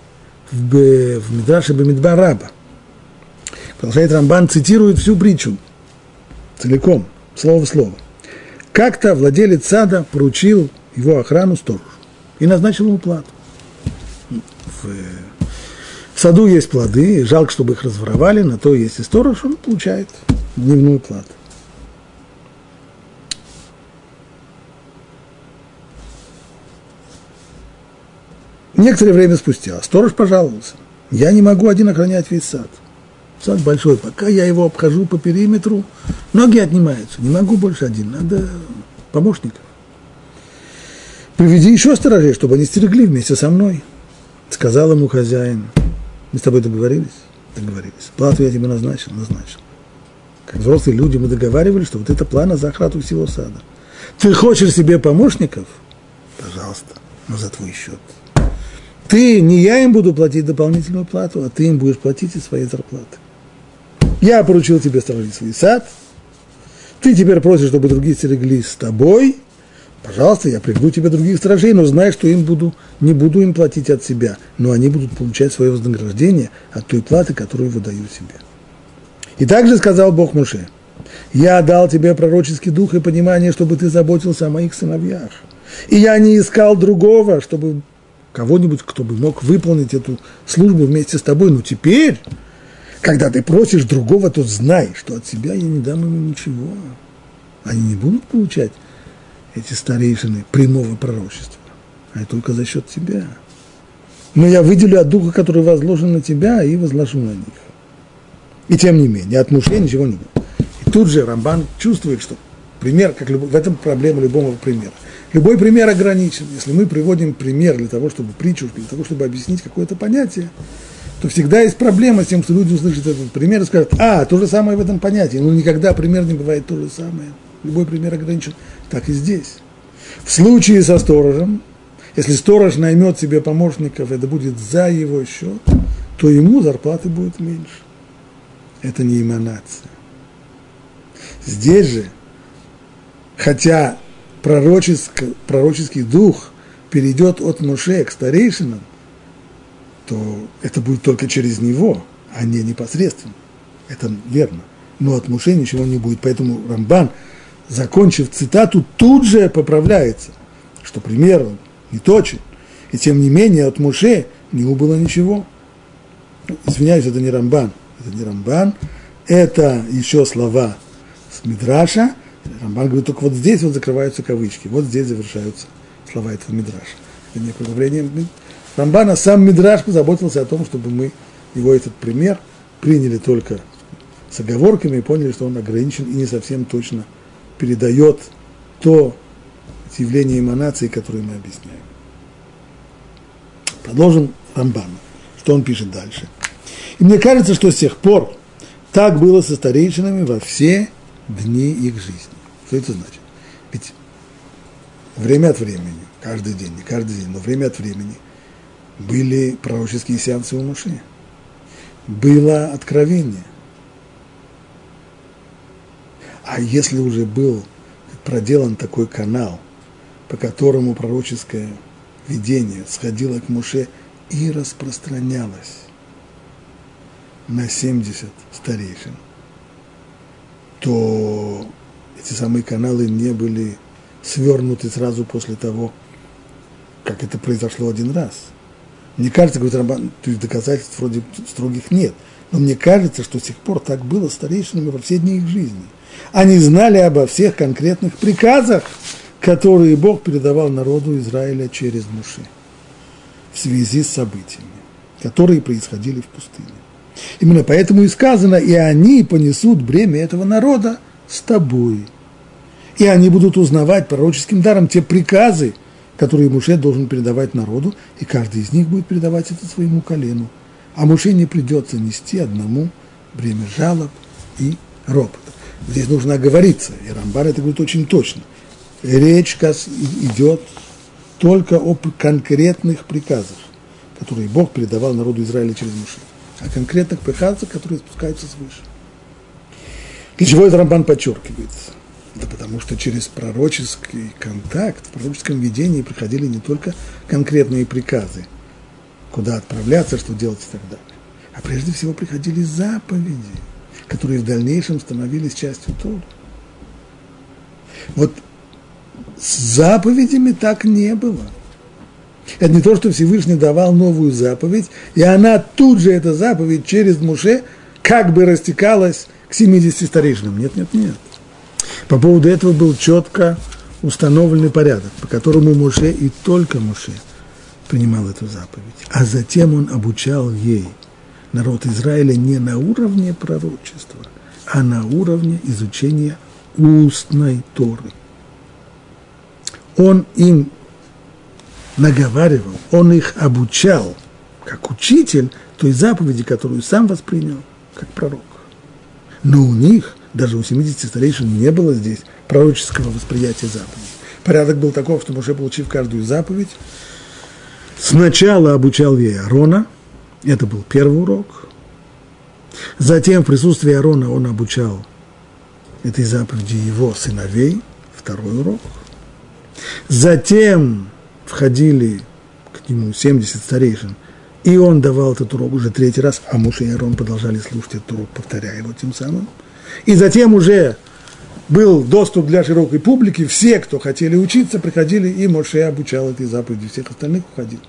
в, в Мидраше Бамидбараба. Продолжает Рамбан, цитирует всю притчу целиком, слово в слово. Как-то владелец сада поручил его охрану сторожу и назначил ему плату. В, в саду есть плоды, жалко, чтобы их разворовали, на то есть и сторож, он получает дневную плату. Некоторое время спустя сторож пожаловался. Я не могу один охранять весь сад. Сад большой. Пока я его обхожу по периметру, ноги отнимаются. Не могу больше один. Надо помощников. Приведи еще сторожей, чтобы они стерегли вместе со мной. Сказал ему хозяин. Мы с тобой договорились? Договорились. Плату я тебе назначил? Назначил. Как взрослые люди мы договаривались, что вот это плана за охрану всего сада. Ты хочешь себе помощников? Пожалуйста, но за твой счет. Ты, не я им буду платить дополнительную плату, а ты им будешь платить из своей зарплаты. Я поручил тебе сторожить свой сад, ты теперь просишь, чтобы другие стерегли с тобой, пожалуйста, я приведу тебе других сторожей, но знай, что им буду, не буду им платить от себя, но они будут получать свое вознаграждение от той платы, которую выдаю себе. И также сказал Бог Муше, я дал тебе пророческий дух и понимание, чтобы ты заботился о моих сыновьях. И я не искал другого, чтобы кого-нибудь, кто бы мог выполнить эту службу вместе с тобой. Но теперь, когда ты просишь другого, то знай, что от себя я не дам ему ничего. Они не будут получать эти старейшины прямого пророчества, а только за счет тебя. Но я выделю от духа, который возложен на тебя, и возложу на них. И тем не менее, от мужей ничего не будет. И тут же Рамбан чувствует, что пример, как любой, в этом проблема любого примера. Любой пример ограничен. Если мы приводим пример для того, чтобы притчу, для того, чтобы объяснить какое-то понятие, то всегда есть проблема с тем, что люди услышат этот пример и скажут, а, то же самое в этом понятии. Но никогда пример не бывает то же самое. Любой пример ограничен. Так и здесь. В случае со сторожем, если сторож наймет себе помощников, это будет за его счет, то ему зарплаты будет меньше. Это не эманация. Здесь же, хотя пророческий, пророческий дух перейдет от Моше к старейшинам, то это будет только через него, а не непосредственно. Это верно. Но от Моше ничего не будет. Поэтому Рамбан, закончив цитату, тут же поправляется, что пример не точен. И тем не менее от Моше не было ничего. Извиняюсь, это не Рамбан. Это не Рамбан. Это еще слова с Мидраша, Рамбан говорит, только вот здесь вот закрываются кавычки, вот здесь завершаются слова этого Мидраша. Это не Рамбана, сам Мидраш позаботился о том, чтобы мы его этот пример приняли только с оговорками и поняли, что он ограничен и не совсем точно передает то явление эманации, которое мы объясняем. Продолжим Рамбана, что он пишет дальше. И мне кажется, что с тех пор так было со старейшинами во все дни их жизни. Что это значит? Ведь время от времени, каждый день, не каждый день, но время от времени были пророческие сеансы у Муши. Было откровение. А если уже был проделан такой канал, по которому пророческое видение сходило к Муше и распространялось на 70 старейшин – то эти самые каналы не были свернуты сразу после того, как это произошло один раз. Мне кажется, говорит Рамбан, то есть доказательств вроде строгих нет, но мне кажется, что с тех пор так было старейшинами во все дни их жизни. Они знали обо всех конкретных приказах, которые Бог передавал народу Израиля через Муши в связи с событиями, которые происходили в пустыне. Именно поэтому и сказано, и они понесут бремя этого народа с тобой. И они будут узнавать пророческим даром те приказы, которые Муше должен передавать народу, и каждый из них будет передавать это своему колену. А Муше не придется нести одному бремя жалоб и ропота. Здесь нужно оговориться, и Рамбар это говорит очень точно. Речь идет только о конкретных приказах, которые Бог передавал народу Израиля через Муше а конкретных приказах, которые спускаются свыше. Для чего это Рамбан подчеркивает? Да потому что через пророческий контакт, в пророческом видении приходили не только конкретные приказы, куда отправляться, что делать и так далее, а прежде всего приходили заповеди. которые в дальнейшем становились частью Торы. Вот с заповедями так не было. Это не то, что Всевышний давал новую заповедь, и она тут же, эта заповедь, через Муше, как бы растекалась к 70 старейшинам. Нет, нет, нет. По поводу этого был четко установленный порядок, по которому Муше и только Муше принимал эту заповедь. А затем он обучал ей народ Израиля не на уровне пророчества, а на уровне изучения устной Торы. Он им наговаривал, он их обучал, как учитель той заповеди, которую сам воспринял, как пророк. Но у них, даже у 70 старейшин, не было здесь пророческого восприятия заповеди. Порядок был таков, что уже получив каждую заповедь, сначала обучал ей Аарона, это был первый урок, затем в присутствии Аарона он обучал этой заповеди его сыновей, второй урок, затем входили к нему 70 старейшин, и он давал этот урок уже третий раз, а муж и Аарон продолжали слушать этот урок, повторяя его тем самым. И затем уже был доступ для широкой публики, все, кто хотели учиться, приходили, и Моше обучал этой заповеди, всех остальных уходил.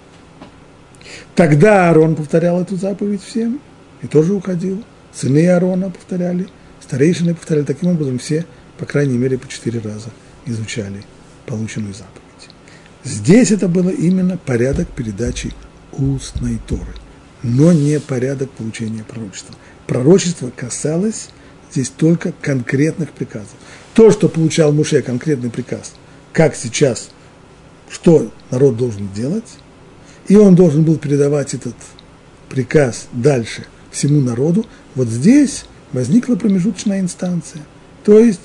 Тогда Аарон повторял эту заповедь всем, и тоже уходил. Сыны Аарона повторяли, старейшины повторяли. Таким образом, все, по крайней мере, по четыре раза изучали полученную заповедь. Здесь это было именно порядок передачи устной Торы, но не порядок получения пророчества. Пророчество касалось здесь только конкретных приказов. То, что получал Муше конкретный приказ, как сейчас, что народ должен делать, и он должен был передавать этот приказ дальше всему народу, вот здесь возникла промежуточная инстанция. То есть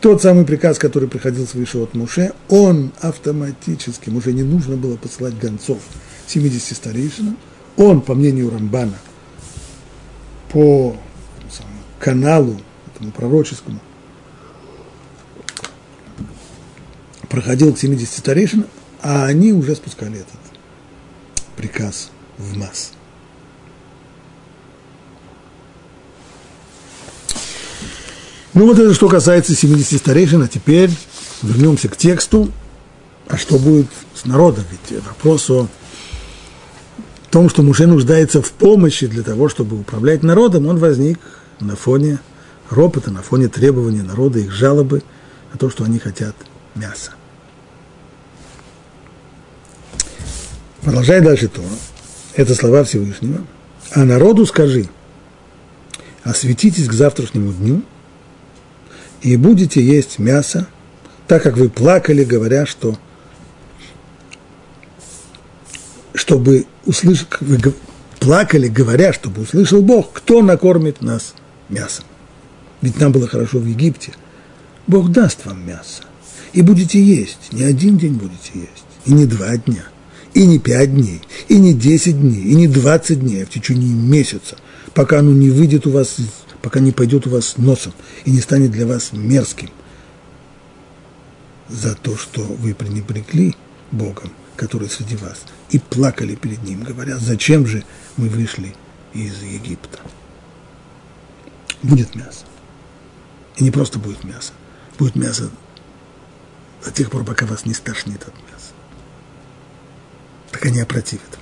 тот самый приказ, который приходил свыше от Муше, он автоматически, уже не нужно было посылать гонцов 70 старейшинам, он, по мнению Рамбана, по каналу, этому пророческому, проходил к 70 старейшинам, а они уже спускали этот приказ в масс. Ну вот это что касается 70 старейшин, а теперь вернемся к тексту. А что будет с народом? Ведь вопрос о том, что Муше нуждается в помощи для того, чтобы управлять народом, он возник на фоне ропота, на фоне требования народа, их жалобы на то, что они хотят мяса. Продолжай дальше то. Это слова Всевышнего. А народу скажи, осветитесь к завтрашнему дню – и будете есть мясо, так как вы плакали, говоря, что чтобы услышать, вы плакали, говоря, чтобы услышал Бог, кто накормит нас мясом. Ведь нам было хорошо в Египте. Бог даст вам мясо. И будете есть. Не один день будете есть. И не два дня. И не пять дней. И не десять дней. И не двадцать дней. А в течение месяца. Пока оно не выйдет у вас пока не пойдет у вас носом и не станет для вас мерзким за то, что вы пренебрегли Богом, который среди вас, и плакали перед Ним, говоря, зачем же мы вышли из Египта. Будет мясо. И не просто будет мясо. Будет мясо до тех пор, пока вас не стошнит от мяса. Так они опротивят.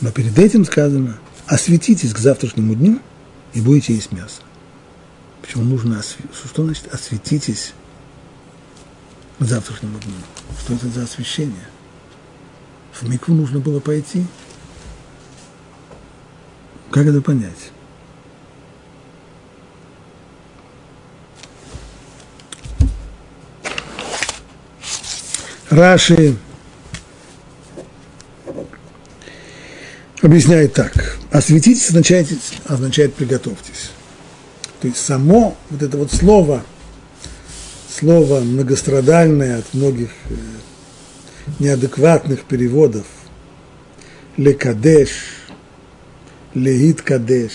Но перед этим сказано, осветитесь к завтрашнему дню и будете есть мясо. Почему нужно осветить? Что значит осветитесь к завтрашнему дню? Что это за освещение? В микву нужно было пойти? Как это понять? Раши объясняет так. Осветитесь означает, означает приготовьтесь. То есть само вот это вот слово, слово многострадальное от многих э, неадекватных переводов, лекадеш, леит кадеш,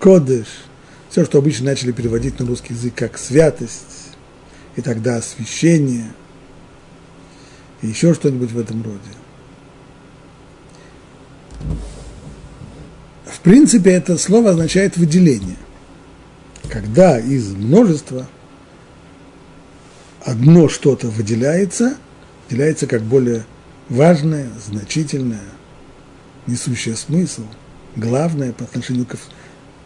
кодеш, все, что обычно начали переводить на русский язык как святость, и тогда освящение, и еще что-нибудь в этом роде – В принципе, это слово означает выделение. Когда из множества одно что-то выделяется, выделяется как более важное, значительное, несущее смысл, главное по отношению к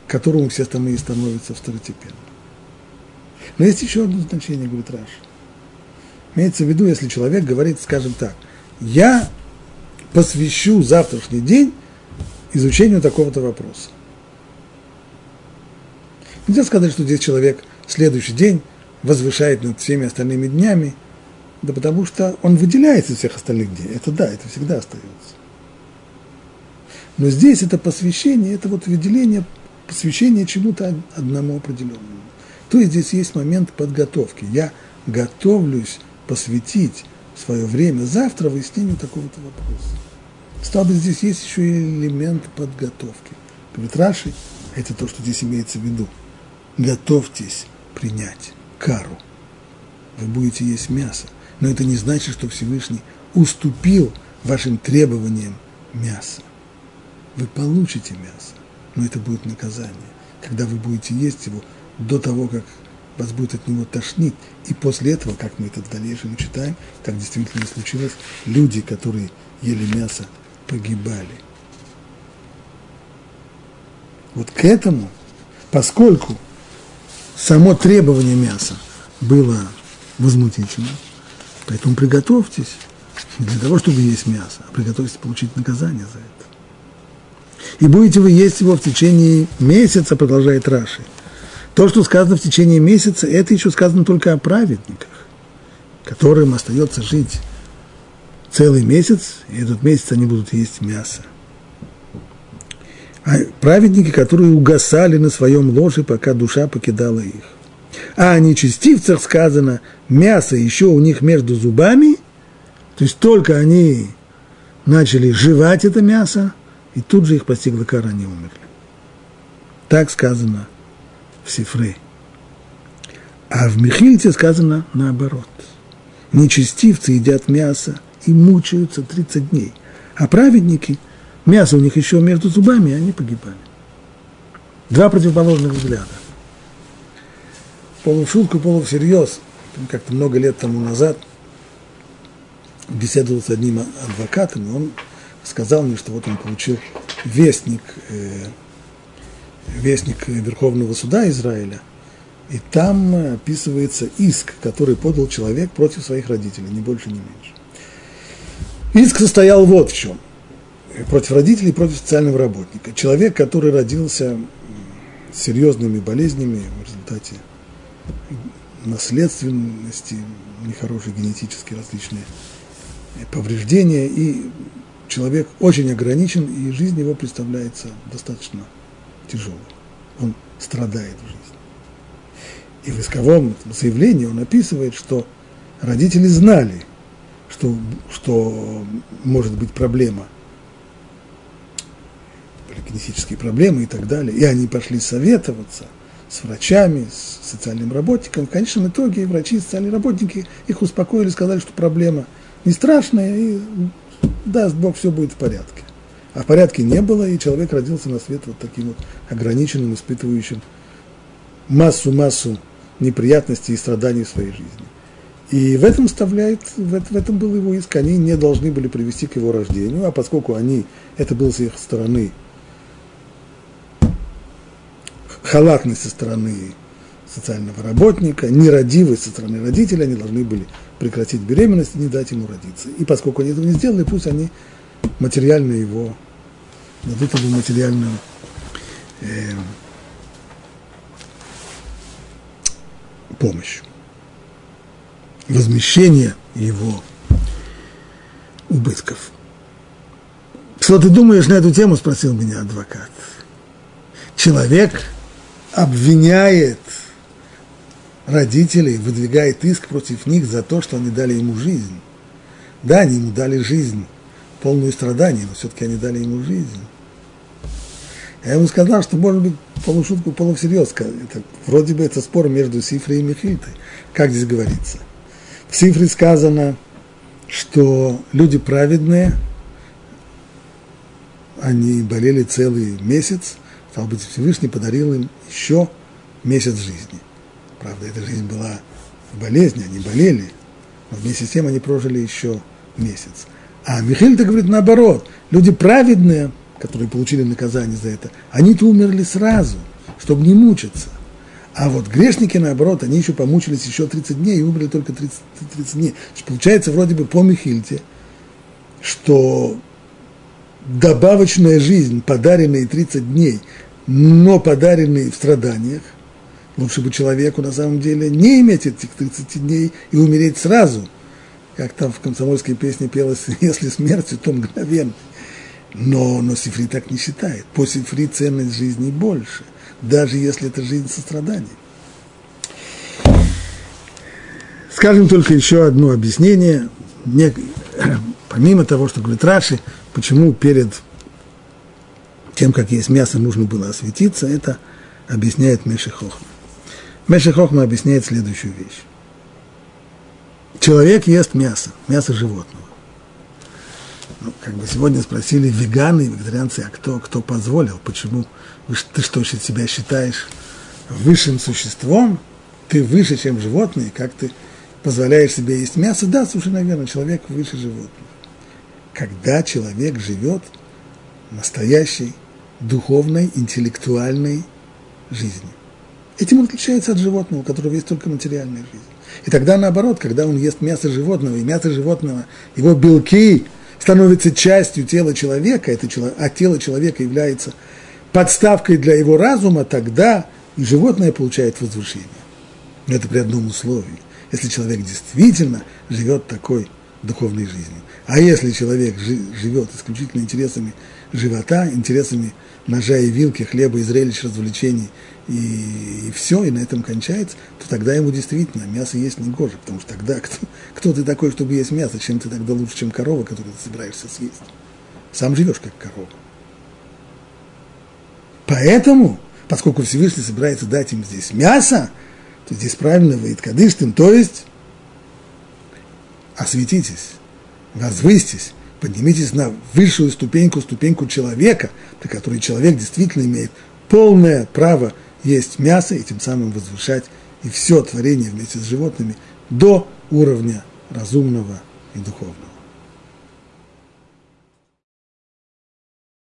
которому все остальные становятся второстепенными. Но есть еще одно значение, говорит Раш. Имеется в виду, если человек говорит, скажем так, я посвящу завтрашний день изучению такого-то вопроса. Нельзя сказать, что здесь человек следующий день возвышает над всеми остальными днями, да потому что он выделяется из всех остальных дней. Это да, это всегда остается. Но здесь это посвящение, это вот выделение, посвящение чему-то одному определенному. То есть здесь есть момент подготовки. Я готовлюсь посвятить свое время завтра выяснению такого-то вопроса. Стало быть, здесь есть еще и элемент подготовки. Говорит Раши, это то, что здесь имеется в виду. Готовьтесь принять кару. Вы будете есть мясо. Но это не значит, что Всевышний уступил вашим требованиям мяса. Вы получите мясо, но это будет наказание. Когда вы будете есть его до того, как вас будет от него тошнить. И после этого, как мы это в дальнейшем читаем, так действительно случилось, люди, которые ели мясо, погибали. Вот к этому, поскольку само требование мяса было возмутительно, поэтому приготовьтесь не для того, чтобы есть мясо, а приготовьтесь получить наказание за это. И будете вы есть его в течение месяца, продолжает Раши. То, что сказано в течение месяца, это еще сказано только о праведниках, которым остается жить целый месяц, и этот месяц они будут есть мясо. А праведники, которые угасали на своем ложе, пока душа покидала их. А о нечестивцах сказано, мясо еще у них между зубами, то есть только они начали жевать это мясо, и тут же их постигла кара, они умерли. Так сказано в Сифре. А в Михильте сказано наоборот. Нечестивцы едят мясо – и мучаются 30 дней. А праведники, мясо у них еще между зубами, и они погибали. Два противоположных взгляда. Полушутку, полусерьез. Как-то много лет тому назад беседовал с одним адвокатом, и он сказал мне, что вот он получил вестник, э, вестник Верховного суда Израиля, и там описывается иск, который подал человек против своих родителей, ни больше, ни меньше. Иск состоял вот в чем. Против родителей, против социального работника. Человек, который родился с серьезными болезнями в результате наследственности, нехорошие генетические различные повреждения, и человек очень ограничен, и жизнь его представляется достаточно тяжелой. Он страдает в жизни. И в исковом заявлении он описывает, что родители знали – что, что может быть проблема, поликлинические проблемы и так далее, и они пошли советоваться с врачами, с социальным работником. В конечном итоге врачи и социальные работники их успокоили, сказали, что проблема не страшная, и даст Бог, все будет в порядке. А в порядке не было, и человек родился на свет вот таким вот ограниченным, испытывающим массу-массу неприятностей и страданий в своей жизни. И в этом вставляет, в этом был его иск, они не должны были привести к его рождению, а поскольку они, это было с их стороны, халатность со стороны социального работника, нерадивость со стороны родителей, они должны были прекратить беременность и не дать ему родиться. И поскольку они этого не сделали, пусть они материально его, дадут ему материальную э, помощь возмещения его убытков. Что ты думаешь на эту тему, спросил меня адвокат. Человек обвиняет родителей, выдвигает иск против них за то, что они дали ему жизнь. Да, они ему дали жизнь, полную страданий, но все-таки они дали ему жизнь. Я ему сказал, что, может быть, полушутку, полусерьез. Это, вроде бы это спор между Сифрой и Михильтой. Как здесь говорится – в цифре сказано, что люди праведные, они болели целый месяц, стал быть, Всевышний подарил им еще месяц жизни. Правда, эта жизнь была в болезни, они болели, но вместе с тем они прожили еще месяц. А Михаил-то говорит наоборот, люди праведные, которые получили наказание за это, они-то умерли сразу, чтобы не мучиться. А вот грешники, наоборот, они еще помучились еще 30 дней и умерли только 30, 30 дней. Получается вроде бы по Михильте, что добавочная жизнь, подаренные 30 дней, но подаренные в страданиях, лучше бы человеку на самом деле не иметь этих 30 дней и умереть сразу, как там в комсомольской песне пелось, (laughs) если смертью, то мгновенно. Но, но Сифри так не считает. По Сифри ценность жизни больше, даже если это жизнь сострадания. Скажем только еще одно объяснение. Не, (clears throat) помимо того, что говорит Раши, почему перед тем, как есть мясо, нужно было осветиться, это объясняет Меши Хохма. Меши Хохма объясняет следующую вещь. Человек ест мясо, мясо животного. Ну, как бы сегодня спросили веганы и вегетарианцы, а кто, кто позволил, почему? Ты что, себя считаешь высшим существом? Ты выше, чем животные, как ты позволяешь себе есть мясо? Да, слушай, наверное, человек выше животных. Когда человек живет настоящей духовной, интеллектуальной жизнью. Этим он отличается от животного, у которого есть только материальная жизнь. И тогда наоборот, когда он ест мясо животного, и мясо животного, его белки становятся частью тела человека, это, а тело человека является подставкой для его разума, тогда животное получает возвышение. Это при одном условии. Если человек действительно живет такой духовной жизнью. А если человек живет исключительно интересами живота, интересами ножа и вилки, хлеба и зрелищ, развлечений – и, и все, и на этом кончается, то тогда ему действительно мясо есть не гоже, потому что тогда кто, кто ты такой, чтобы есть мясо, чем ты тогда лучше, чем корова, которую ты собираешься съесть. Сам живешь как корова. Поэтому, поскольку Всевышний собирается дать им здесь мясо, то здесь правильно вы кадыштым, то есть осветитесь, возвысьтесь, поднимитесь на высшую ступеньку, ступеньку человека, при которой человек действительно имеет полное право есть мясо и тем самым возвышать и все творение вместе с животными до уровня разумного и духовного.